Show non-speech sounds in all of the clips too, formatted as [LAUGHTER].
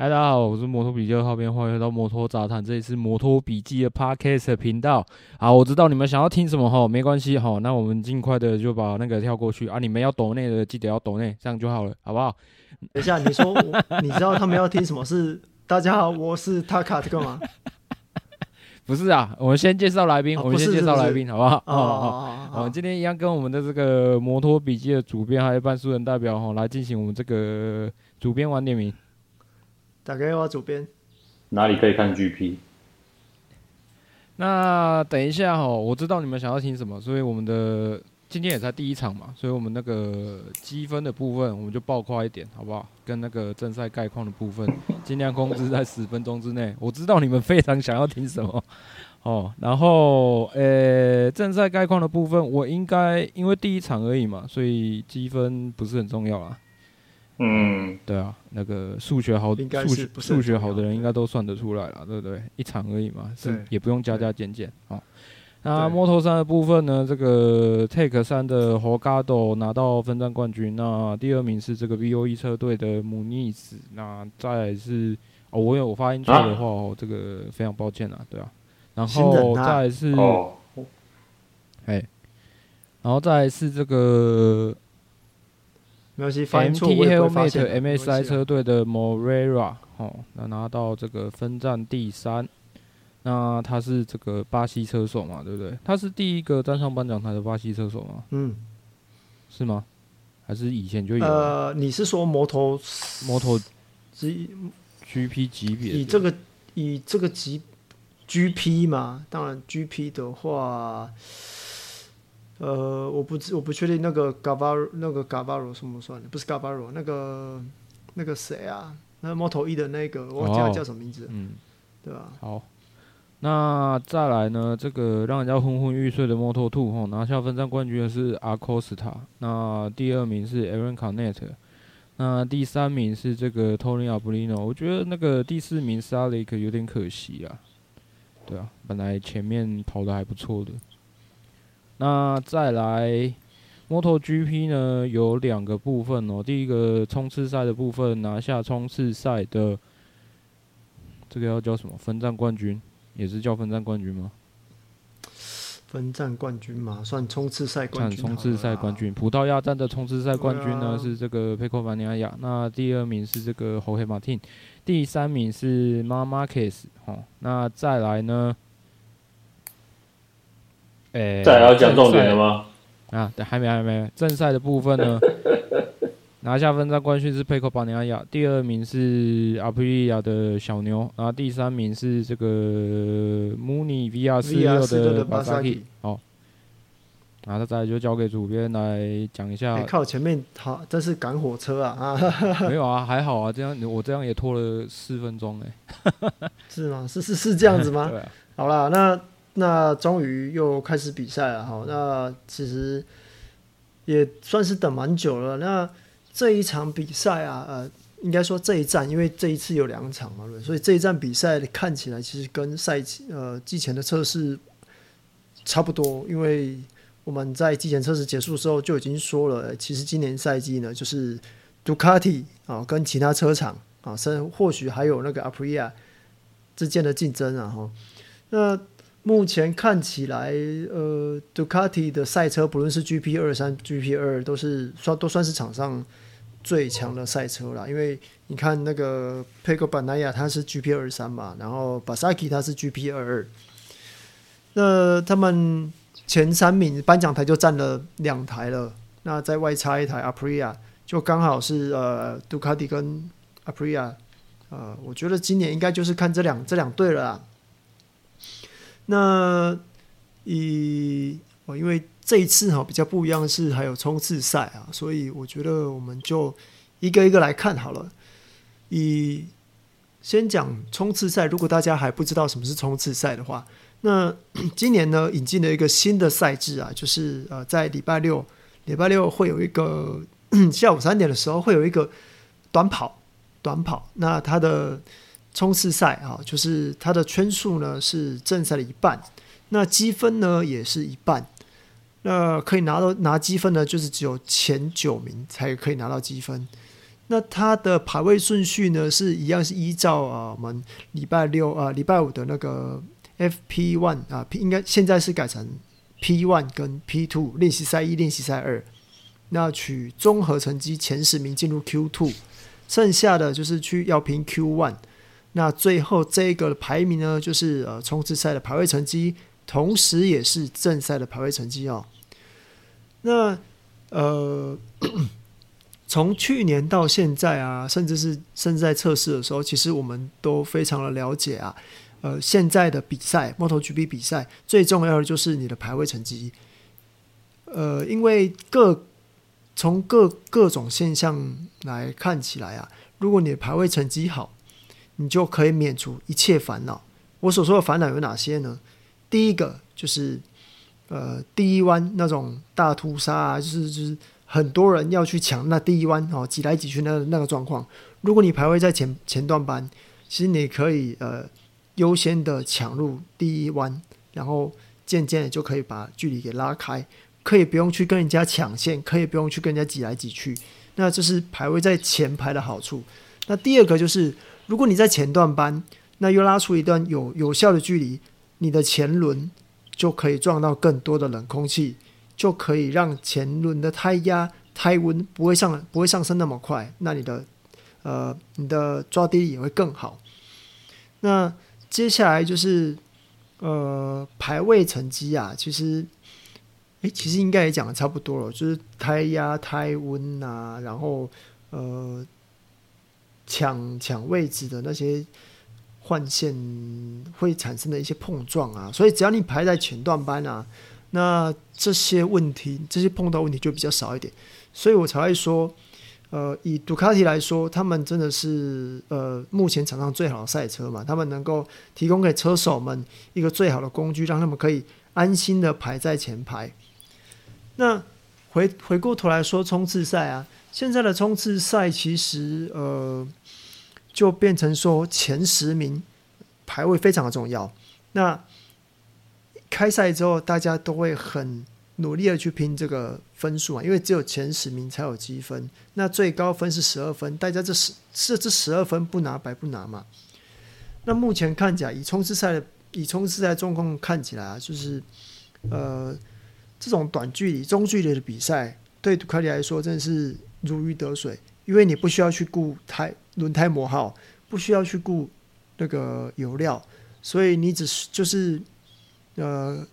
嗨，大家好，我是摩托笔记二号编，欢迎来到摩托杂谈，这里是摩托笔记的 Podcast 频道。好，我知道你们想要听什么哈，没关系哈，那我们尽快的就把那个跳过去啊。你们要抖内的，记得要抖内，这样就好了，好不好？等一下，你说，你知道他们要听什么？是大家好，我是 Taka，干嘛？[LAUGHS] 不是啊，我们先介绍来宾，哦、我们先介绍来宾，好不好？哦哦好，今天一样跟我们的这个摩托笔记的主编还有半数人代表哈，来进行我们这个主编晚点名。打给我主编，哪里可以看 GP？那等一下哦，我知道你们想要听什么，所以我们的今天也才第一场嘛，所以我们那个积分的部分我们就爆快一点，好不好？跟那个正赛概况的部分，尽量控制在 [LAUGHS] 十分钟之内。我知道你们非常想要听什么哦，然后呃，正赛概况的部分，我应该因为第一场而已嘛，所以积分不是很重要啊。嗯，对啊，那个数学好，数学数学好的人应该都算得出来了，对不对？一场而已嘛，是也不用加加减减啊。那 Moto3 的部分呢？这个 Take 三的 Holgado 拿到分站冠军，那第二名是这个 VOE 车队的姆尼斯，那再来是哦，我有我发音错的话哦，这个非常抱歉啊，对啊。然后再来是哦，哎，然后再来是这个。MT Helmut MSI 车队的 Moreira 哦，那拿到这个分站第三，那他是这个巴西车手嘛，对不对？他是第一个站上颁奖台的巴西车手吗？嗯，是吗？还是以前就有？呃，你是说摩托摩托 G GP 级别？以这个以这个级 GP 嘛？当然 GP 的话。呃，我不知我不确定那个 Gavaro 那个 Gavaro 算不算？不是 Gavaro 那个那个谁啊？那 Moto 一的那个，我忘记他叫什么名字？嗯，对吧？好，那再来呢？这个让人家昏昏欲睡的 Moto Two 哈，拿下分站冠军的是 Acosta，那第二名是 Aaron Canet，那第三名是这个 Tony Arbolino。我觉得那个第四名 Salik 有点可惜啊。对啊，本来前面跑的还不错的。那再来，MotoGP 呢有两个部分哦。第一个冲刺赛的部分，拿下冲刺赛的这个要叫什么？分站冠军，也是叫分站冠军吗？分站冠军嘛，算冲刺赛冠军。冲刺赛冠军，葡萄牙站的冲刺赛冠军呢、啊、是这个佩科·凡尼亚亚。那第二名是这个侯黑马汀，第三名是马马克斯。哦，那再来呢？哎、欸，再要讲重点了吗？啊，对，还没，还没。正赛的部分呢，[LAUGHS] 拿下分站冠军是佩克巴尼亚亚，第二名是阿普利亚的小牛，然后第三名是这个穆尼 VR 四六的巴萨基。好，然后再来就交给主编来讲一下。欸、靠前面好，这是赶火车啊！[LAUGHS] 啊，没有啊，还好啊，这样我这样也拖了四分钟哎、欸。是吗？是是是这样子吗？[LAUGHS] 对啊。好啦，那。那终于又开始比赛了哈，那其实也算是等蛮久了。那这一场比赛啊，呃，应该说这一站，因为这一次有两场嘛，所以这一站比赛看起来其实跟赛季呃季前的测试差不多。因为我们在季前测试结束之后就已经说了，其实今年赛季呢，就是杜卡迪啊跟其他车厂啊，甚至或许还有那个阿普利亚之间的竞争啊哈，那。目前看起来，呃，杜卡迪的赛车，不论是 GP 二三、GP 二，都是算都算是场上最强的赛车啦。因为你看那个佩科巴奈亚，他是 GP 二三嘛，然后巴萨基他是 GP 二二。那他们前三名颁奖台就占了两台了，那再外插一台阿普利亚，就刚好是呃杜卡迪跟阿普利亚。呃，我觉得今年应该就是看这两这两队了啦。那以哦，因为这一次哈比较不一样是还有冲刺赛啊，所以我觉得我们就一个一个来看好了。以先讲冲刺赛。如果大家还不知道什么是冲刺赛的话，那今年呢引进了一个新的赛制啊，就是呃在礼拜六，礼拜六会有一个 [COUGHS] 下午三点的时候会有一个短跑，短跑。那它的冲刺赛啊，就是它的圈数呢是正赛的一半，那积分呢也是一半。那可以拿到拿积分呢，就是只有前九名才可以拿到积分。那它的排位顺序呢，是一样是依照啊我们礼拜六啊礼拜五的那个 FP One 啊应该现在是改成 P One 跟 P Two 练习赛一、练习赛二。那取综合成绩前十名进入 Q Two，剩下的就是去要拼 Q One。那最后这个排名呢，就是呃冲刺赛的排位成绩。同时，也是正赛的排位成绩哦。那呃，[CLEARS THROAT] 从去年到现在啊，甚至是甚至在测试的时候，其实我们都非常的了解啊。呃，现在的比赛，MotoGP 比赛最重要的就是你的排位成绩。呃，因为各从各各种现象来看起来啊，如果你的排位成绩好，你就可以免除一切烦恼。我所说的烦恼有哪些呢？第一个就是，呃，第一弯那种大屠杀啊，就是就是很多人要去抢那第一弯哦，挤来挤去那那个状况。如果你排位在前前段班，其实你可以呃优先的抢入第一弯，然后渐渐的就可以把距离给拉开，可以不用去跟人家抢线，可以不用去跟人家挤来挤去。那这是排位在前排的好处。那第二个就是，如果你在前段班，那又拉出一段有有效的距离。你的前轮就可以撞到更多的冷空气，就可以让前轮的胎压、胎温不会上不会上升那么快。那你的呃，你的抓地力也会更好。那接下来就是呃排位成绩啊，其实诶，其实应该也讲的差不多了，就是胎压、胎温啊，然后呃抢抢位置的那些。换线会产生的一些碰撞啊，所以只要你排在前段班啊，那这些问题、这些碰到问题就比较少一点。所以我才会说，呃，以杜卡迪来说，他们真的是呃目前场上最好的赛车嘛，他们能够提供给车手们一个最好的工具，让他们可以安心的排在前排。那回回过头来说冲刺赛啊，现在的冲刺赛其实呃。就变成说前十名排位非常的重要。那开赛之后，大家都会很努力的去拼这个分数啊，因为只有前十名才有积分。那最高分是十二分，大家这十这这十二分不拿白不拿嘛。那目前看起来，以冲刺赛的以冲刺赛状况看起来啊，就是呃这种短距离、中距离的比赛，对杜卡迪来说真的是如鱼得水，因为你不需要去顾胎。轮胎磨耗不需要去顾那个油料，所以你只是就是呃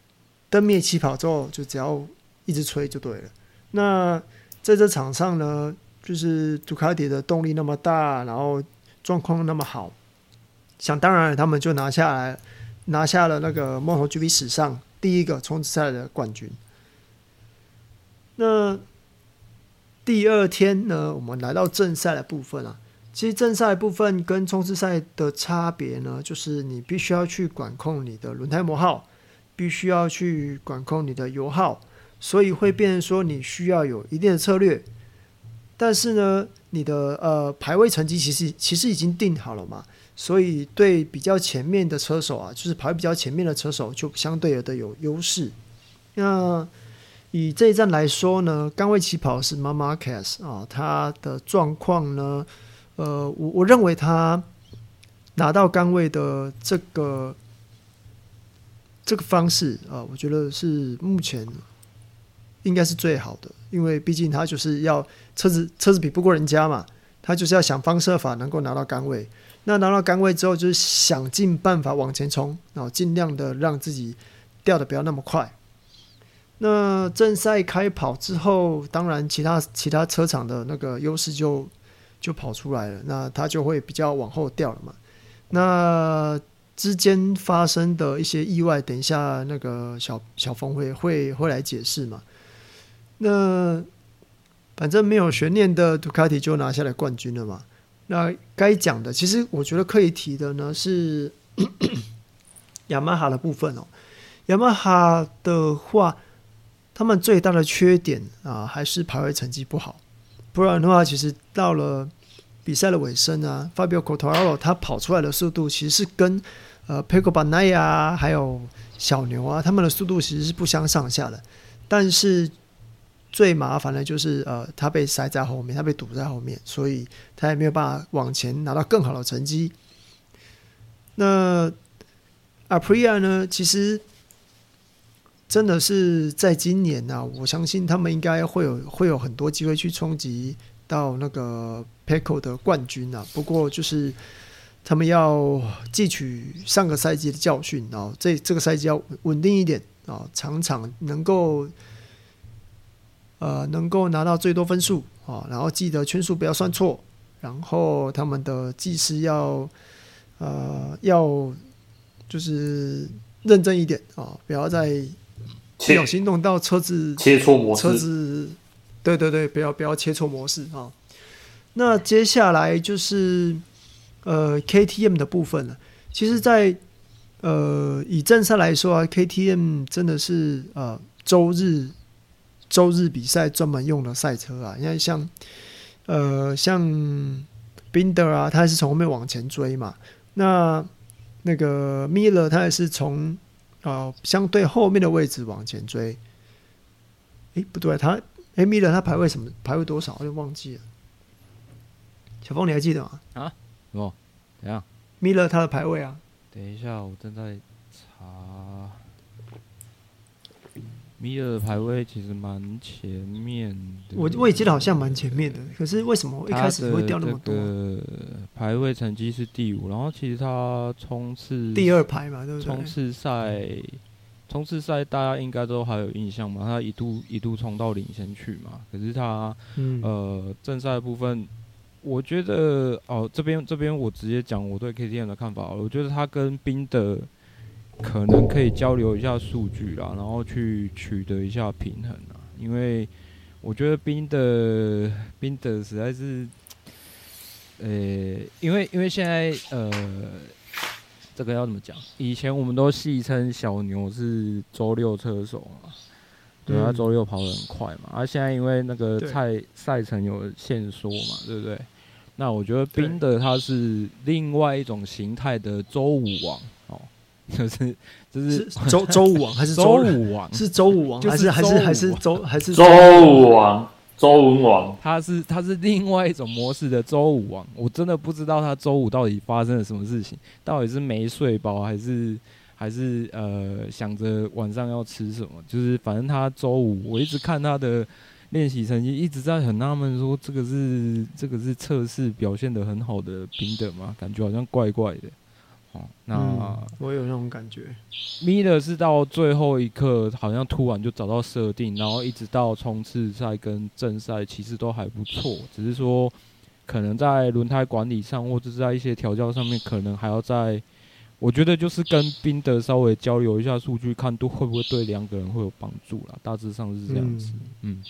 灯灭起跑之后，就只要一直吹就对了。那在这场上呢，就是杜卡迪的动力那么大，然后状况那么好，想当然他们就拿下来拿下了那个 MotoGP 史上第一个冲刺赛的冠军。那第二天呢，我们来到正赛的部分啊。其实正赛部分跟冲刺赛的差别呢，就是你必须要去管控你的轮胎磨耗，必须要去管控你的油耗，所以会变成说你需要有一定的策略。但是呢，你的呃排位成绩其实其实已经定好了嘛，所以对比较前面的车手啊，就是排比较前面的车手就相对的有优势。那以这一站来说呢，刚位起跑是 Marc Marquez 啊，他的状况呢。呃，我我认为他拿到杆位的这个这个方式啊，呃，我觉得是目前应该是最好的，因为毕竟他就是要车子车子比不过人家嘛，他就是要想方设法能够拿到杆位。那拿到杆位之后，就是想尽办法往前冲，然后尽量的让自己掉的不要那么快。那正赛开跑之后，当然其他其他车厂的那个优势就。就跑出来了，那他就会比较往后掉了嘛。那之间发生的一些意外，等一下那个小小峰会会会来解释嘛。那反正没有悬念的杜卡迪就拿下来冠军了嘛。那该讲的，其实我觉得可以提的呢是 [COUGHS] 雅马哈的部分哦。雅马哈的话，他们最大的缺点啊，还是排位成绩不好。不然的话，其实到了比赛的尾声啊，Fabio Cotaro 他跑出来的速度，其实是跟呃 Pecco Bonai 啊还有小牛啊，他们的速度其实是不相上下的。但是最麻烦的就是，呃，他被塞在后面，他被堵在后面，所以他也没有办法往前拿到更好的成绩。那 Aprilia 呢？其实真的是在今年呢、啊，我相信他们应该会有会有很多机会去冲击到那个 Pecco 的冠军啊。不过就是他们要汲取上个赛季的教训，然后这这个赛季要稳定一点啊，场场能够。呃，能够拿到最多分数啊，然后记得圈数不要算错，然后他们的技师要呃要就是认真一点啊，不要再不小心弄到车子切错模式，车子对对对，不要不要切错模式啊。那接下来就是呃 KTM 的部分了。其实在，在呃以正赛来说啊，KTM 真的是呃周日。周日比赛专门用的赛车啊，因为像，呃，像 Binder 啊，他也是从后面往前追嘛。那那个 Miller 他也是从呃相对后面的位置往前追。诶、欸，不对，他诶、欸、Miller 他排位什么？排位多少？我就忘记了。小峰，你还记得吗？啊？哦，怎样？Miller 他的排位啊？等一下，我正在查。米尔排位其实蛮前面的，我我也记得好像蛮前面的，可是为什么一开始会掉那么多？排位成绩是第五，然后其实他冲刺第二排嘛，对不对？冲刺赛，冲刺赛大家应该都还有印象嘛？他一度一度冲到领先去嘛？可是他、嗯、呃正赛部分，我觉得哦这边这边我直接讲我对 KTM 的看法，我觉得他跟冰的。可能可以交流一下数据啦，然后去取得一下平衡啊。因为我觉得冰的冰的实在是，呃，因为因为现在呃，这个要怎么讲？以前我们都戏称小牛是周六车手嘛，对，他周六跑得很快嘛。而现在因为那个赛赛程有限缩嘛，对不对？那我觉得冰的他是另外一种形态的周五王。就是就是周周武王还是周武王？是周武王还是还是还是周还是周武王？周文王？他是他是另外一种模式的周武王。我真的不知道他周五到底发生了什么事情，到底是没睡饱还是还是呃想着晚上要吃什么？就是反正他周五，我一直看他的练习成绩，一直在很纳闷，说这个是这个是测试表现的很好的平等吗？感觉好像怪怪的。那、嗯、我有那种感觉。米勒是到最后一刻，好像突然就找到设定，然后一直到冲刺赛跟正赛，其实都还不错。只是说，可能在轮胎管理上，或者是在一些调教上面，可能还要在。我觉得就是跟宾德稍微交流一下数据，看都会不会对两个人会有帮助啦。大致上是这样子。嗯。嗯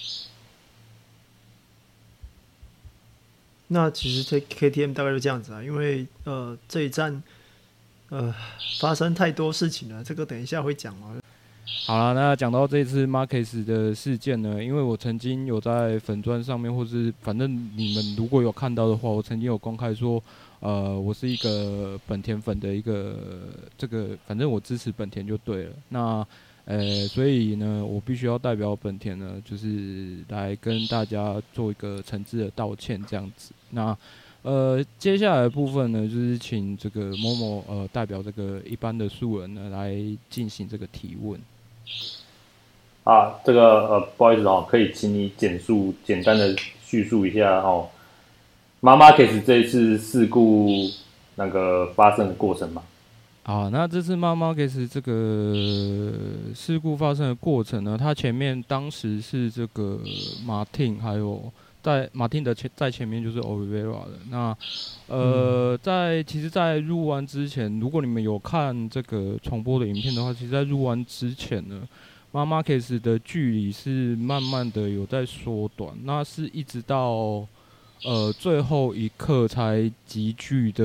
那其实这 KTM 大概就这样子啊，因为呃这一站。呃，发生太多事情了，这个等一下会讲啊。好了，那讲到这次 Marquez 的事件呢，因为我曾经有在粉砖上面，或是反正你们如果有看到的话，我曾经有公开说，呃，我是一个本田粉的一个这个，反正我支持本田就对了。那呃，所以呢，我必须要代表本田呢，就是来跟大家做一个诚挚的道歉，这样子。那。呃，接下来的部分呢，就是请这个 Momo 呃代表这个一般的素人呢来进行这个提问。啊，这个呃不好意思哦，可以请你简述简单的叙述一下哦，马马 Marquez 这一次事故那个发生的过程吗？啊，那这次马马 Marquez 这个事故发生的过程呢，它前面当时是这个马丁还有。在马丁的前在前面就是 Oliveira 的。那，呃，在其实，在入弯之前，如果你们有看这个重播的影片的话，其实，在入弯之前呢，马马 Marquez 的距离是慢慢的有在缩短，那是一直到呃最后一刻才急剧的，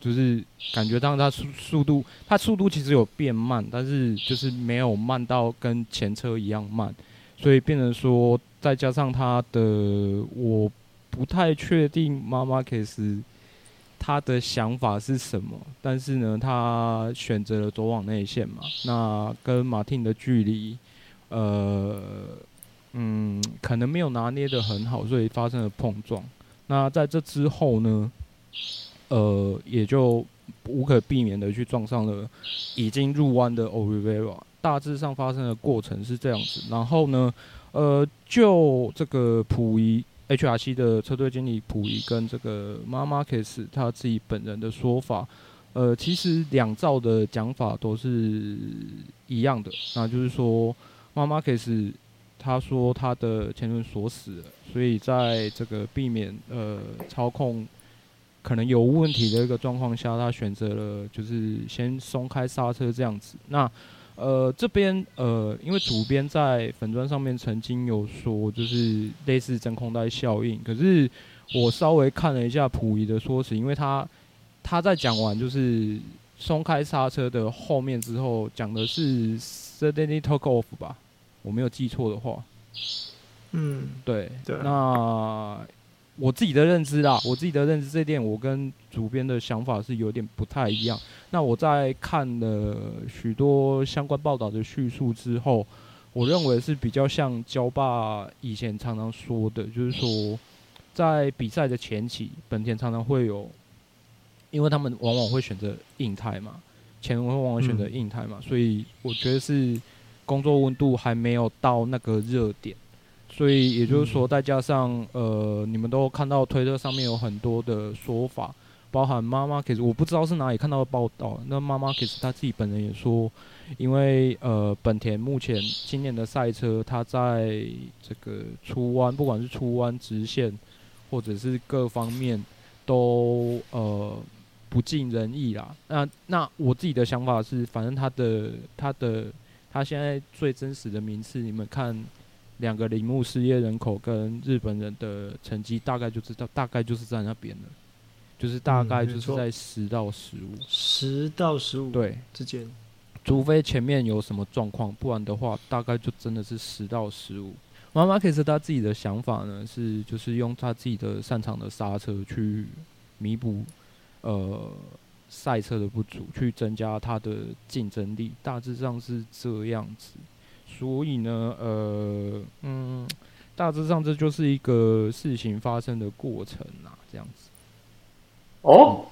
就是感觉到它速速度，它速度其实有变慢，但是就是没有慢到跟前车一样慢，所以变成说再加上他的，我不太确定马马克斯。他的想法是什么？但是呢，他选择了走往内线嘛。那跟马汀的距离，呃，嗯，可能没有拿捏的很好，所以发生了碰撞。那在这之后呢，呃，也就无可避免的去撞上了已经入弯的 Olivera，。大致上发生的过程是这样子。然后呢，呃，就这个溥仪。HRC 的车队经理溥仪跟这个马马克斯他自己本人的说法，呃，其实两造的讲法都是一样的，那就是说马马克斯他说他的前轮锁死了，所以在这个避免呃操控可能有问题的一个状况下，他选择了就是先松开刹车这样子。那呃，这边呃，因为主编在粉砖上面曾经有说，就是类似真空带效应。可是我稍微看了一下溥仪的说辞，因为他他在讲完就是松开刹车的后面之后，讲的是 suddenly took off 吧，我没有记错的话。嗯，对对，那。我自己的认知啦，我自己的认知这点，我跟主编的想法是有点不太一样。那我在看了许多相关报道的叙述之后，我认为是比较像焦爸以前常常说的，就是说，在比赛的前期，本田常常会有，因为他们往往会选择硬胎嘛，前轮往往选择硬胎嘛，所以我觉得是工作温度还没有到那个热点。所以也就是说，再加上呃，你们都看到推特上面有很多的说法，包含马马克斯，我不知道是哪里看到的报道。那马马克斯他自己本人也说，因为呃，本田目前今年的赛车，它在这个出弯，不管是出弯直线，或者是各方面都呃不尽人意啦。那那我自己的想法是，反正他的他的他现在最真实的名次，你们看。两个铃木失业人口跟日本人的成绩，大概就知道，大概就是在那边了，就是大概就是在十到十五，十到十五对。之间，除非前面有什么状况，不然的话，大概就真的是十到十五。马马克斯他自己的想法呢，是就是用他自己的擅长的刹车去弥补呃赛车的不足，去增加他的竞争力，大致上是这样子。所以呢，呃，嗯，大致上这就是一个事情发生的过程啊，这样子。哦，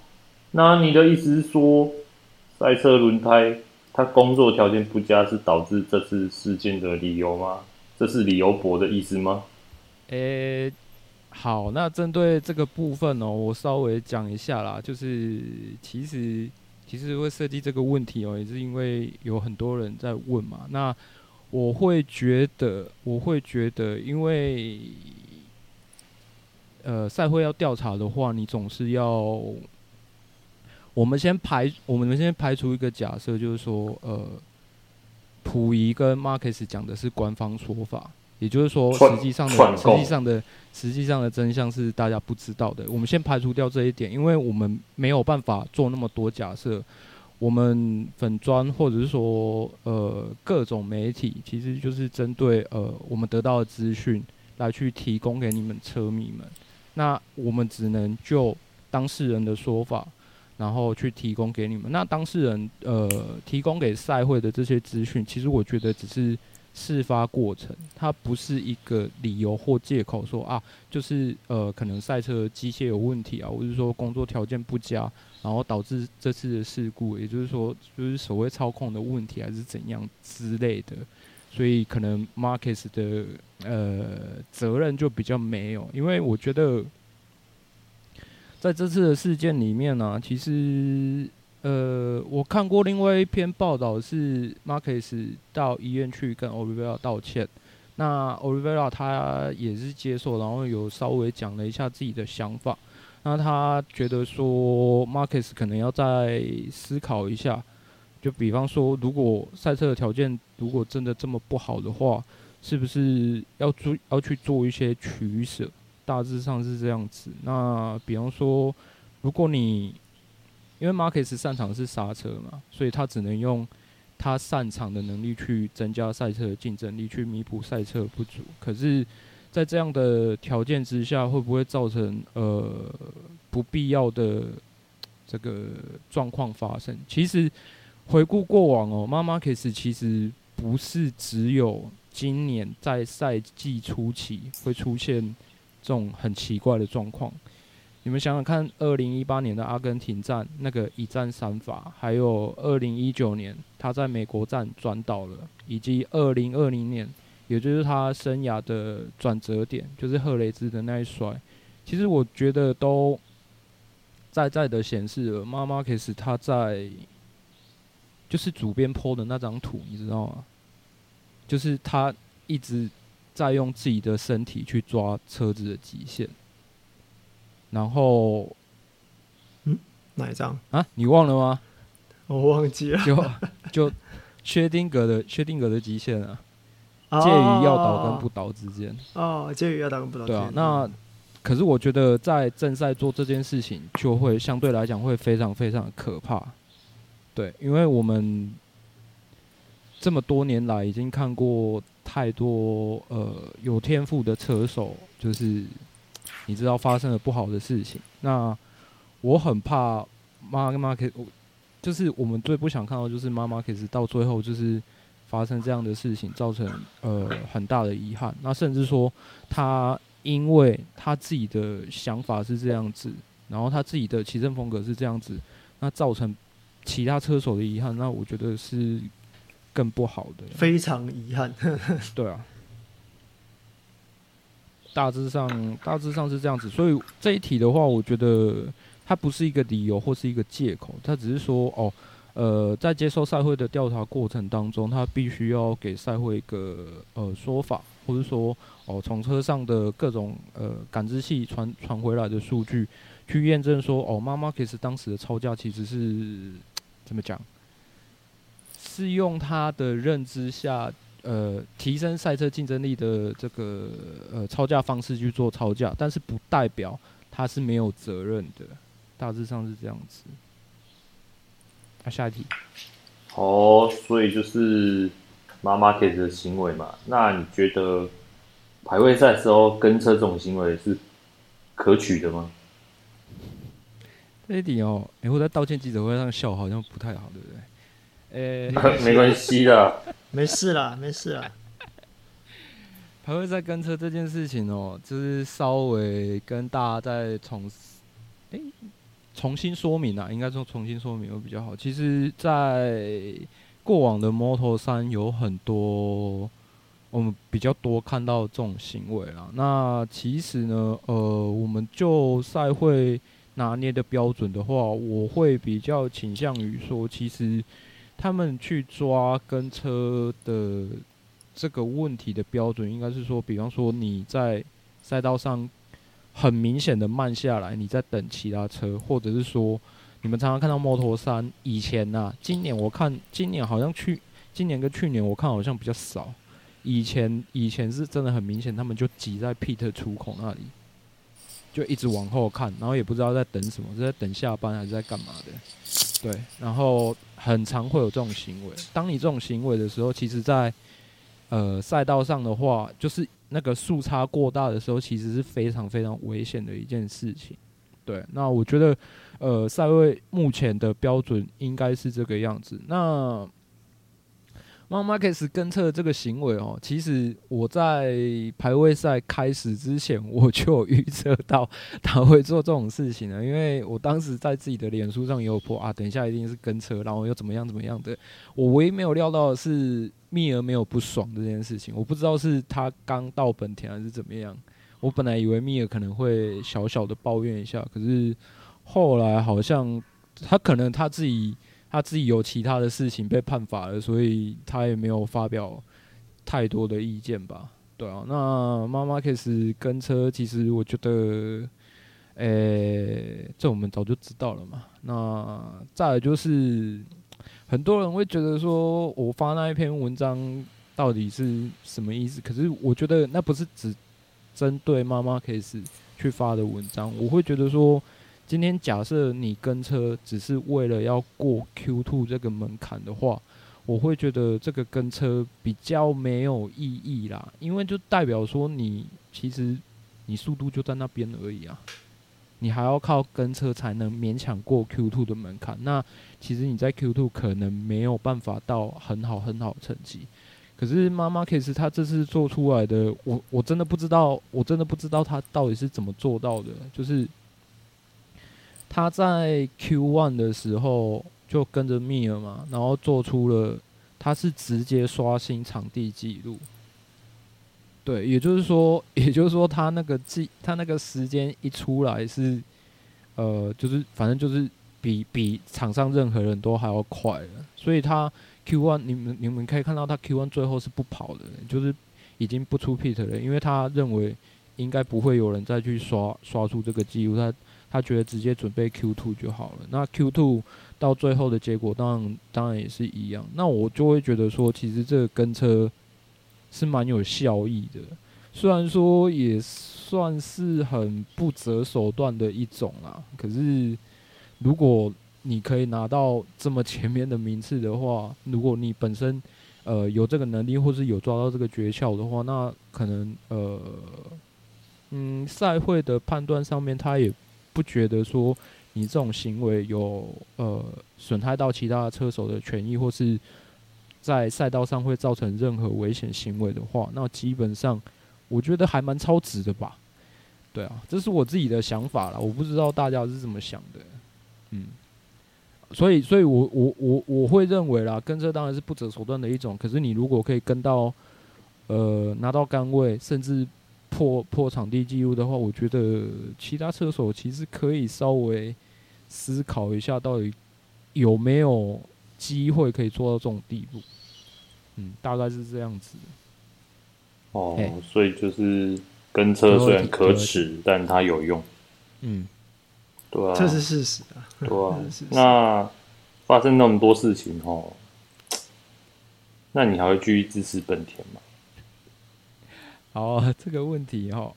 那你的意思是说，赛车轮胎它工作条件不佳是导致这次事件的理由吗？这是理由博的意思吗？诶、欸，好，那针对这个部分哦，我稍微讲一下啦，就是其实其实会设计这个问题哦，也是因为有很多人在问嘛，那。我会觉得，我会觉得，因为，呃，赛会要调查的话，你总是要，我们先排，我们先排除一个假设，就是说，呃，溥仪跟马克斯讲的是官方说法，也就是说，实际上的，实际上的，实际上的真相是大家不知道的。我们先排除掉这一点，因为我们没有办法做那么多假设。我们粉砖或者是说呃各种媒体，其实就是针对呃我们得到的资讯来去提供给你们车迷们。那我们只能就当事人的说法，然后去提供给你们。那当事人呃提供给赛会的这些资讯，其实我觉得只是。事发过程，它不是一个理由或借口说，啊，就是呃，可能赛车机械有问题啊，或者说工作条件不佳，然后导致这次的事故，也就是说，就是所谓操控的问题还是怎样之类的，所以可能 Marcus 的呃责任就比较没有，因为我觉得在这次的事件里面呢、其实。呃，我看过另外一篇报道，是 Marcus 到医院去跟 Olivera 道歉。那 Olivera 他也是接受，然后有稍微讲了一下自己的想法。那他觉得说，，Marcus 可能要再思考一下。就比方说，如果赛车的条件如果真的这么不好的话，是不是要做要去做一些取舍？大致上是这样子。那比方说，如果你因为马奎斯擅长的是刹车嘛，所以他只能用他擅长的能力去增加赛车的竞争力，去弥补赛车不足。可是，在这样的条件之下，会不会造成呃不必要的这个状况发生？其实回顾过往哦，马马奎斯其实不是只有今年在赛季初期会出现这种很奇怪的状况。你们想想看，二零一八年的阿根廷站那个一战三罚，还有二零一九年他在美国站转倒了，以及二零二零年。也就是他生涯的转折点，就是赫雷兹的那一摔。其实我觉得都在在的显示了，马马奎斯他在就是主编 po 的那张图，你知道吗？就是他一直在用自己的身体去抓车子的极限。然后，嗯，哪一张啊？你忘了吗？我忘记了。就就薛定格的薛定格的极限啊。介于要倒跟不倒之间哦，介于要倒跟不倒。对啊，那可是我觉得在正赛做这件事情，就会相对来讲会非常非常的可怕。对，因为我们这么多年来已经看过太多呃有天赋的车手，就是你知道发生了不好的事情。那我很怕妈妈可以，就是我们最不想看到就是马马克斯到最后就是。发生这样的事情，造成呃很大的遗憾。那甚至说，他因为他自己的想法是这样子，然后他自己的骑乘风格是这样子，那造成其他车手的遗憾，那我觉得是更不好的。非常遗憾。[LAUGHS] 对啊，大致上大致上是这样子。所以这一题的话，我觉得它不是一个理由或是一个借口，它只是说哦。呃，在接受赛会的调查过程当中，他必须要给赛会一个呃说法，或者说哦，从车上的各种呃感知器传传回来的数据，去验证说哦，马马奎斯当时的超驾其实是 [TSK] 怎么讲？是用他的认知下，呃，提升赛车竞争力的这个呃超价方式去做超价，但是不代表他是没有责任的，大致上是这样子。啊、下一题。哦，所以就是马马奎斯的行为嘛？那你觉得排位赛时候跟车这种行为是可取的吗？这一题哦，哎、欸，我在道歉记者会上笑，好像不太好，对不对？呃、欸，[LAUGHS] 没关系的，没事啦，[LAUGHS] 没事啦。排位赛跟车这件事情哦，就是稍微跟大家再重，哎、重新说明啊，应该说重新说明会比较好。其实，在过往的 Moto3 有很多我们比较多看到这种行为啦。那其实呢，呃，我们就赛会拿捏的标准的话，我会比较倾向于说，其实他们去抓跟车的这个问题的标准，应该是说，比方说你在赛道上。很明显的慢下来，你在等其他车，或者是说，你们常常看到 Moto3 以前呐、啊，今年我看今年好像去，今年跟去年我看好像比较少。以前以前是真的很明显，他们就挤在 pit 出口那里，就一直往后看，然后也不知道在等什么，是在等下班还是在干嘛的？对，然后很常会有这种行为。当你这种行为的时候，其实在呃赛道上的话，就是。那个速差过大的时候，其实是非常非常危险的一件事情。对，那我觉得，呃，赛会目前的标准应该是这个样子。那马马奎斯跟车的这个行为哦，其实我在排位赛开始之前，我就有预测到他会做这种事情了，因为我当时在自己的脸书上也有播啊，等一下一定是跟车，然后又怎么样怎么样的。我唯一没有料到的是。密儿没有不爽这件事情，我不知道是他刚到本田还是怎么样。我本来以为密儿可能会小小的抱怨一下，可是后来好像他可能他自己他自己有其他的事情被判罚了，所以他也没有发表太多的意见吧。对啊，那马马奎斯跟车，其实我觉得，诶、这我们早就知道了嘛。那再来就是。很多人会觉得说，我发那一篇文章到底是什么意思？可是我觉得那不是只针对妈妈 case 去发的文章，我会觉得说，今天假设你跟车只是为了要过 Q Two 这个门槛的话，我会觉得这个跟车比较没有意义啦，因为就代表说你其实你速度就在那边而已啊。你还要靠跟车才能勉强过 Q Two 的门槛，那其实你在 Q Two 可能没有办法到很好很好的成绩。可是妈妈 case 他这次做出来的，我我真的不知道，我真的不知道他到底是怎么做到的。就是他在 Q1 的时候就跟着 Mir 嘛，然后做出了，他是直接刷新场地记录。对，也就是说，[LAUGHS] 也就是说，他那个记，他那个时间一出来是，呃，就是反正就是比比场上任何人都还要快了。所以他 Q1，你们你们可以看到他 Q1 最后是不跑的，就是已经不出 pit 了，因为他认为应该不会有人再去刷刷出这个记录，他他觉得直接准备 Q two 就好了。那 Q two 到最后的结果当然当然也是一样。那我就会觉得说，其实这个跟车。是蛮有效益的，虽然说也算是很不择手段的一种啦。可是，如果你可以拿到这么前面的名次的话，如果你本身呃有这个能力，或是有抓到这个诀窍的话，那可能呃嗯赛会的判断上面，他也不觉得说你这种行为有呃损害到其他车手的权益，或是。在赛道上会造成任何危险行为的话，那基本上我觉得还蛮超值的吧。对啊，这是我自己的想法啦，我不知道大家是怎么想的。嗯，所以，所以我我我我会认为啦，跟车当然是不择手段的一种。可是你如果可以跟到，呃，拿到杆位，甚至破破场地记录的话，我觉得其他车手其实可以稍微思考一下，到底有没有机会可以做到这种地步。嗯，大概是这样子。哦，所以就是跟车虽然可耻，但它有用。嗯，对啊，这是事实啊。对啊，那发生那么多事情哦，那你还会继续支持本田吗？好，这个问题哦，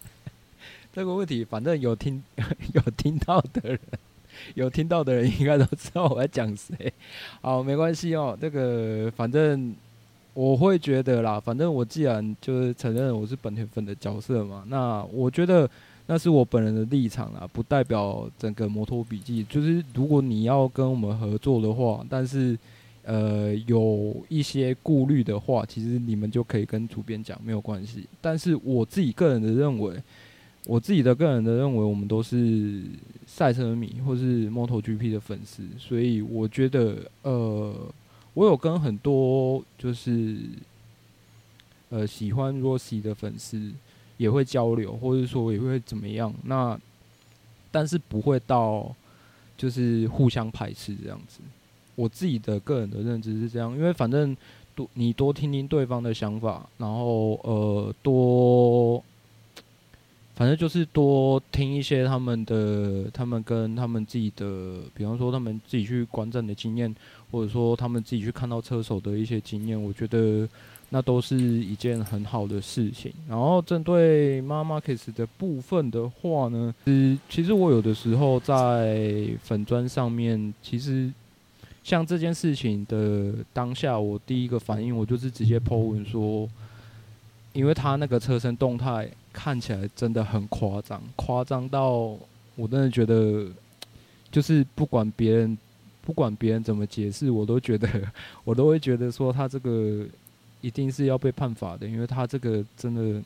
[LAUGHS] 这个问题，反正有听 [LAUGHS] 有听到的人。有听到的人应该都知道我在讲谁，好，没关系哦。这个反正我会觉得啦，反正我既然就是承认我是本田粉的角色嘛，那我觉得那是我本人的立场啦，不代表整个摩托笔记。就是如果你要跟我们合作的话，但是呃有一些顾虑的话，其实你们就可以跟主编讲，没有关系。但是我自己个人的认为。我自己的个人的认为，我们都是赛车迷或是 MotoGP 的粉丝，所以我觉得，呃，我有跟很多就是呃喜欢 Rossi 的粉丝也会交流，或者说也会怎么样。那但是不会到就是互相排斥这样子。我自己的个人的认知是这样，因为反正多你多听听对方的想法，然后呃多。反正就是多听一些他们的，他们跟他们自己的，比方说他们自己去观战的经验，或者说他们自己去看到车手的一些经验，我觉得那都是一件很好的事情。然后针对 Marc Marquez 的部分的话呢，其其实我有的时候在粉砖上面，其实像这件事情的当下，我第一个反应我就是直接 po 文说，因为他那个车身动态。看起来真的很夸张，夸张到我真的觉得，就是不管别人不管别人怎么解释，我都觉得我都会觉得说他这个一定是要被判罚的，因为他这个真的，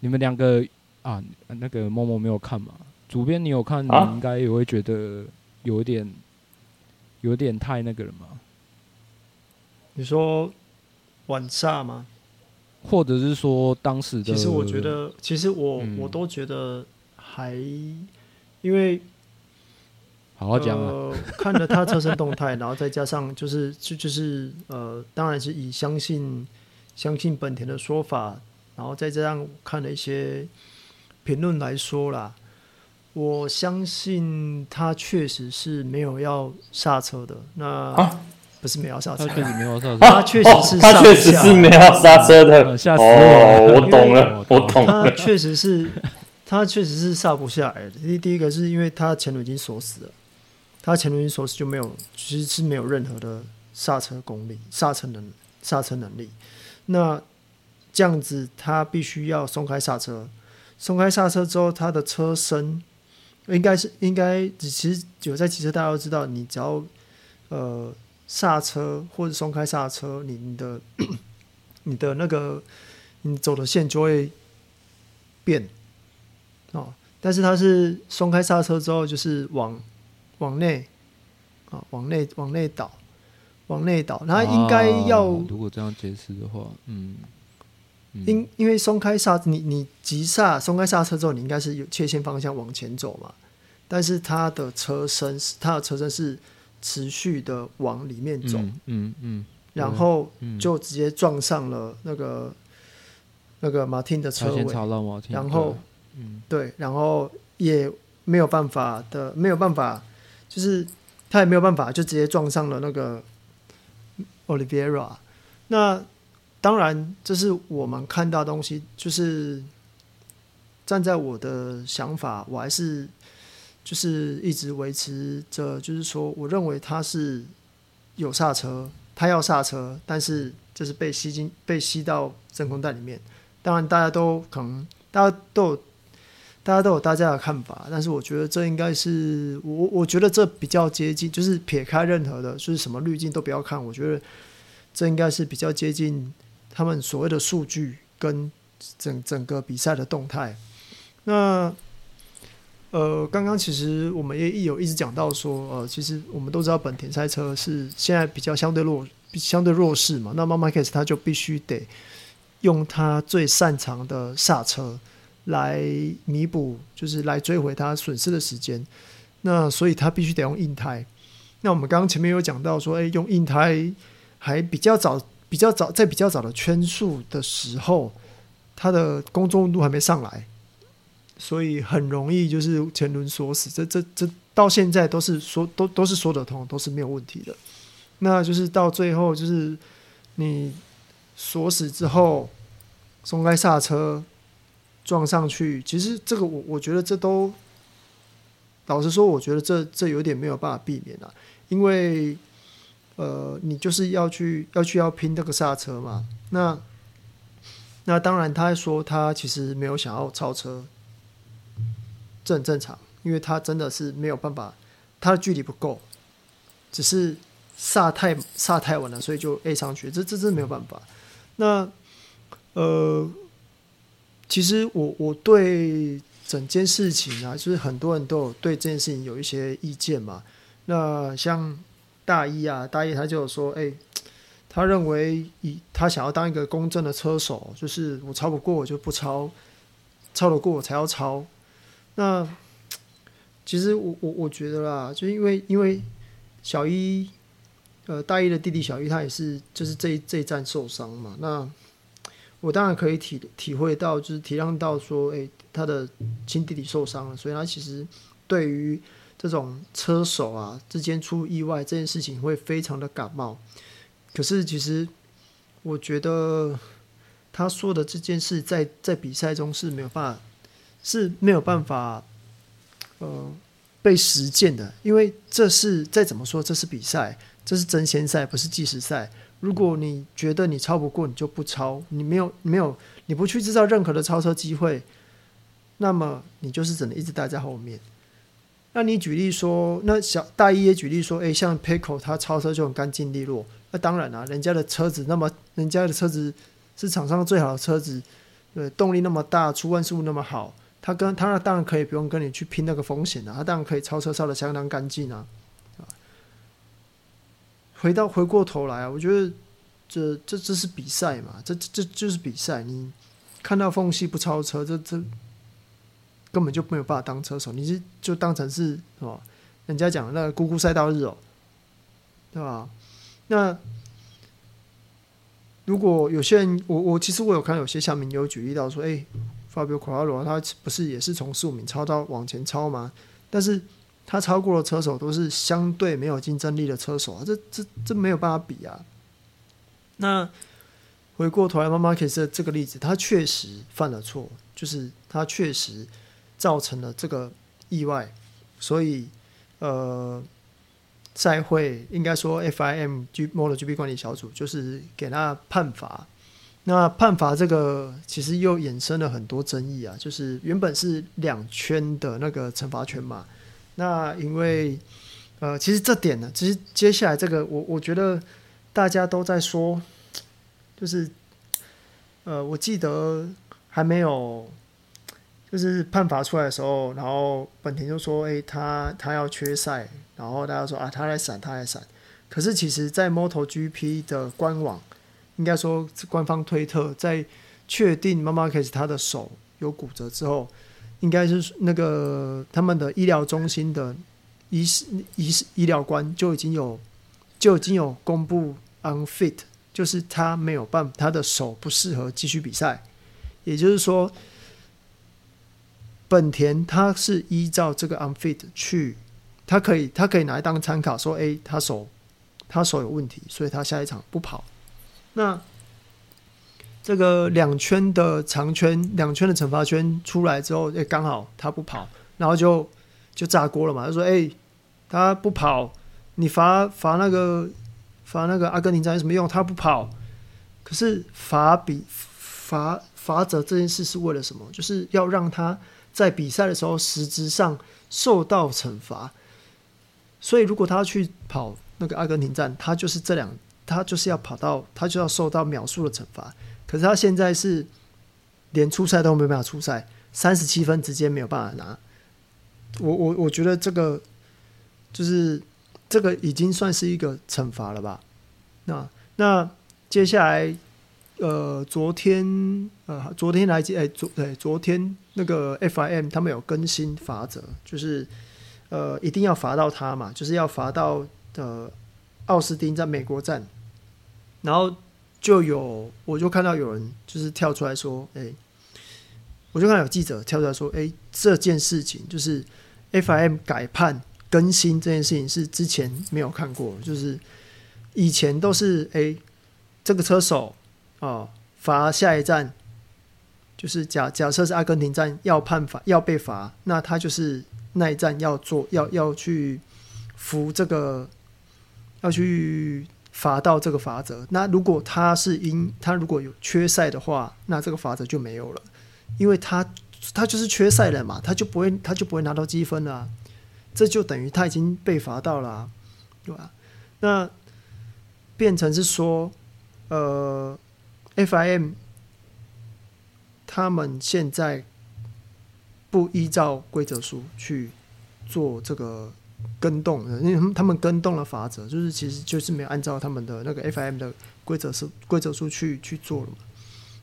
你们两个啊，那个默默没有看嘛？主编你有看，你应该也会觉得有一点有点太那个了嘛？你说晚上吗？或者是说当时的，其实我觉得，其实我、嗯、我都觉得还，因为好好讲、呃、看了他车身动态，[LAUGHS] 然后再加上就是就就是呃，当然是以相信相信本田的说法，然后再这样看了一些评论来说啦，我相信他确实是没有要刹车的。那、啊、不是没有刹车，他确实没有刹车，他确实是他确实是没有刹车的，吓死我！我懂了，我懂了，他确实是，他确实是刹不下来的。第第一个是因为他前轮已经锁死了，他前轮已经锁死就没有，其实是没有任何的刹车功力、刹车能、刹车能力。那这样子，他必须要松开刹车，松开刹车之后，他的车身应该是应该，其实有在骑车，大家都知道，你只要呃。刹车或者松开刹车，你你的 [COUGHS] 你的那个你走的线就会变哦。但是它是松开刹车之后，就是往往内啊，往内往内倒，往内倒。它应该要、啊、如果这样解释的话，嗯，嗯因因为松开刹你你急刹松开刹车之后，你应该是有切线方向往前走嘛。但是它的车身它的车身是。持续的往里面走，嗯嗯，嗯。然后就直接撞上了那个、嗯、那个马丁的车尾，然后，嗯，对，然后也没有办法的，没有办法，就是他也没有办法，就直接撞上了那个 Oliveira。那当然，这是我们看到东西，就是站在我的想法，我还是。就是一直维持着，就是说，我认为他是有刹车，他要刹车，但是就是被吸进、被吸到真空袋里面。当然，大家都可能，大家都有，大家都有大家的看法，但是我觉得这应该是我，我觉得这比较接近，就是撇开任何的，就是什么滤镜都不要看，我觉得这应该是比较接近他们所谓的数据跟整整个比赛的动态。那。呃，刚刚其实我们也有一直讲到说，呃，其实我们都知道本田赛车是现在比较相对弱，相对弱势嘛。那 Marc Marquez 他就必须得用他最擅长的刹车来弥补，就是来追回他损失的时间。那所以他必须得用硬胎。那我们刚刚前面有讲到说，哎，用硬胎还比较早，比较早在比较早的圈数的时候，它的工作温度还没上来。所以很容易就是前轮锁死，这这这到现在都是说都都是说得通，都是没有问题的。那就是到最后就是你锁死之后松开刹车撞上去，其实这个我我觉得这都老实说，我觉得这这有点没有办法避免了，因为呃你就是要去要去要拼那个刹车嘛。那那当然他说他其实没有想要超车。这很正常，因为他真的是没有办法，他的距离不够，只是刹太刹太晚了，所以就 A 上去，这这真没有办法。那呃，其实我我对整件事情啊，就是很多人都有对这件事情有一些意见嘛。那像大一啊，大一他就说，哎，他认为以他想要当一个公正的车手，就是我超不过我就不超，超得过我才要超。那其实我我我觉得啦，就因为因为小一，呃，大一的弟弟小一他也是就是这这一站受伤嘛。那我当然可以体体会到，就是体谅到说，哎，他的亲弟弟受伤了，所以他其实对于这种车手啊之间出意外这件事情会非常的感冒。可是其实我觉得他说的这件事在在比赛中是没有办法。是没有办法，呃，被实践的，因为这是再怎么说，这是比赛，这是争先赛，不是计时赛。如果你觉得你超不过，你就不超，你没有没有，你不去制造任何的超车机会，那么你就是只能一直待在后面。那你举例说，那小大一也举例说，诶，像 p e c o 他超车就很干净利落，那当然啦、人家的车子那么，人家的车子是场上最好的车子，对，动力那么大，出弯速那么好。他跟他当然可以不用跟你去拼那个风险了，他当然可以超车超得相当干净啊。回到回过头来啊，我觉得这这这是比赛嘛，这这这就是比赛。你看到缝隙不超车，这这根本就没有办法当车手，你是就当成是哦，人家讲那个姑姑赛道日哦，对吧？那如果有些人，我我其实我有看有些下面有举例到说，哎。法比奥·奎拉罗他不是也是从四五名超到往前超吗？但是他超过的车手都是相对没有竞争力的车手啊，这这这没有办法比啊。那回过头来，妈妈可以说这个例子，他确实犯了错，就是他确实造成了这个意外，所以呃，赛会应该说 FIM G MotoGP 管理小组就是给他判罚。那判罚这个其实又衍生了很多争议啊，就是原本是两圈的那个惩罚权嘛，那因为呃，其实这点呢，其实接下来这个我我觉得大家都在说，就是呃，我记得还没有就是判罚出来的时候，然后本田就说，诶，他他要缺赛，然后大家说啊，他来闪，他来闪，可是其实在 MotoGP 的官网。应该说，官方推特在确定马马奎斯他的手有骨折之后，应该是那个他们的医疗中心的医医医疗官就已经有就已经有公布 unfit，就是他没有办法，他的手不适合继续比赛。也就是说，本田他是依照这个 unfit 去，他可以他可以拿来当参考，说，哎，他手他手有问题，所以他下一场不跑。那这个两圈的长圈，两圈的惩罚圈出来之后，哎，刚好他不跑，然后就就炸锅了嘛。他说：“哎，他不跑，你罚罚那个罚那个阿根廷站有什么用？他不跑。可是罚比罚罚则这件事是为了什么？就是要让他在比赛的时候实质上受到惩罚。所以如果他去跑那个阿根廷站，他就是这两。”他就是要跑到，他就要受到秒数的惩罚。可是他现在是连出赛都没办法出赛，三十七分直接没有办法拿。我我我觉得这个就是这个已经算是一个惩罚了吧？那那接下来呃，昨天呃，昨天来接哎，昨对昨天那个 FIM 他们有更新罚则，就是呃一定要罚到他嘛，就是要罚到呃奥斯汀在美国站。然后就有，我就看到有人就是跳出来说：“哎，我就看到有记者跳出来说：‘哎，这件事情就是 FIM 改判更新这件事情是之前没有看过，就是以前都是哎，这个车手啊罚下一站，就是假假设是阿根廷站要判罚要被罚，那他就是那一站要做要要去服这个要去。’罚到这个罚则，那如果他是因他如果有缺赛的话，那这个罚则就没有了，因为他他就是缺赛了嘛，他就不会他就不会拿到积分了，这就等于他已经被罚到了，对吧？那变成是说，呃，FIM 他们现在不依照规则书去做这个。跟动，因为他们跟动了法则，就是其实就是没有按照他们的那个 FIM 的规则是规则书去去做了嘛。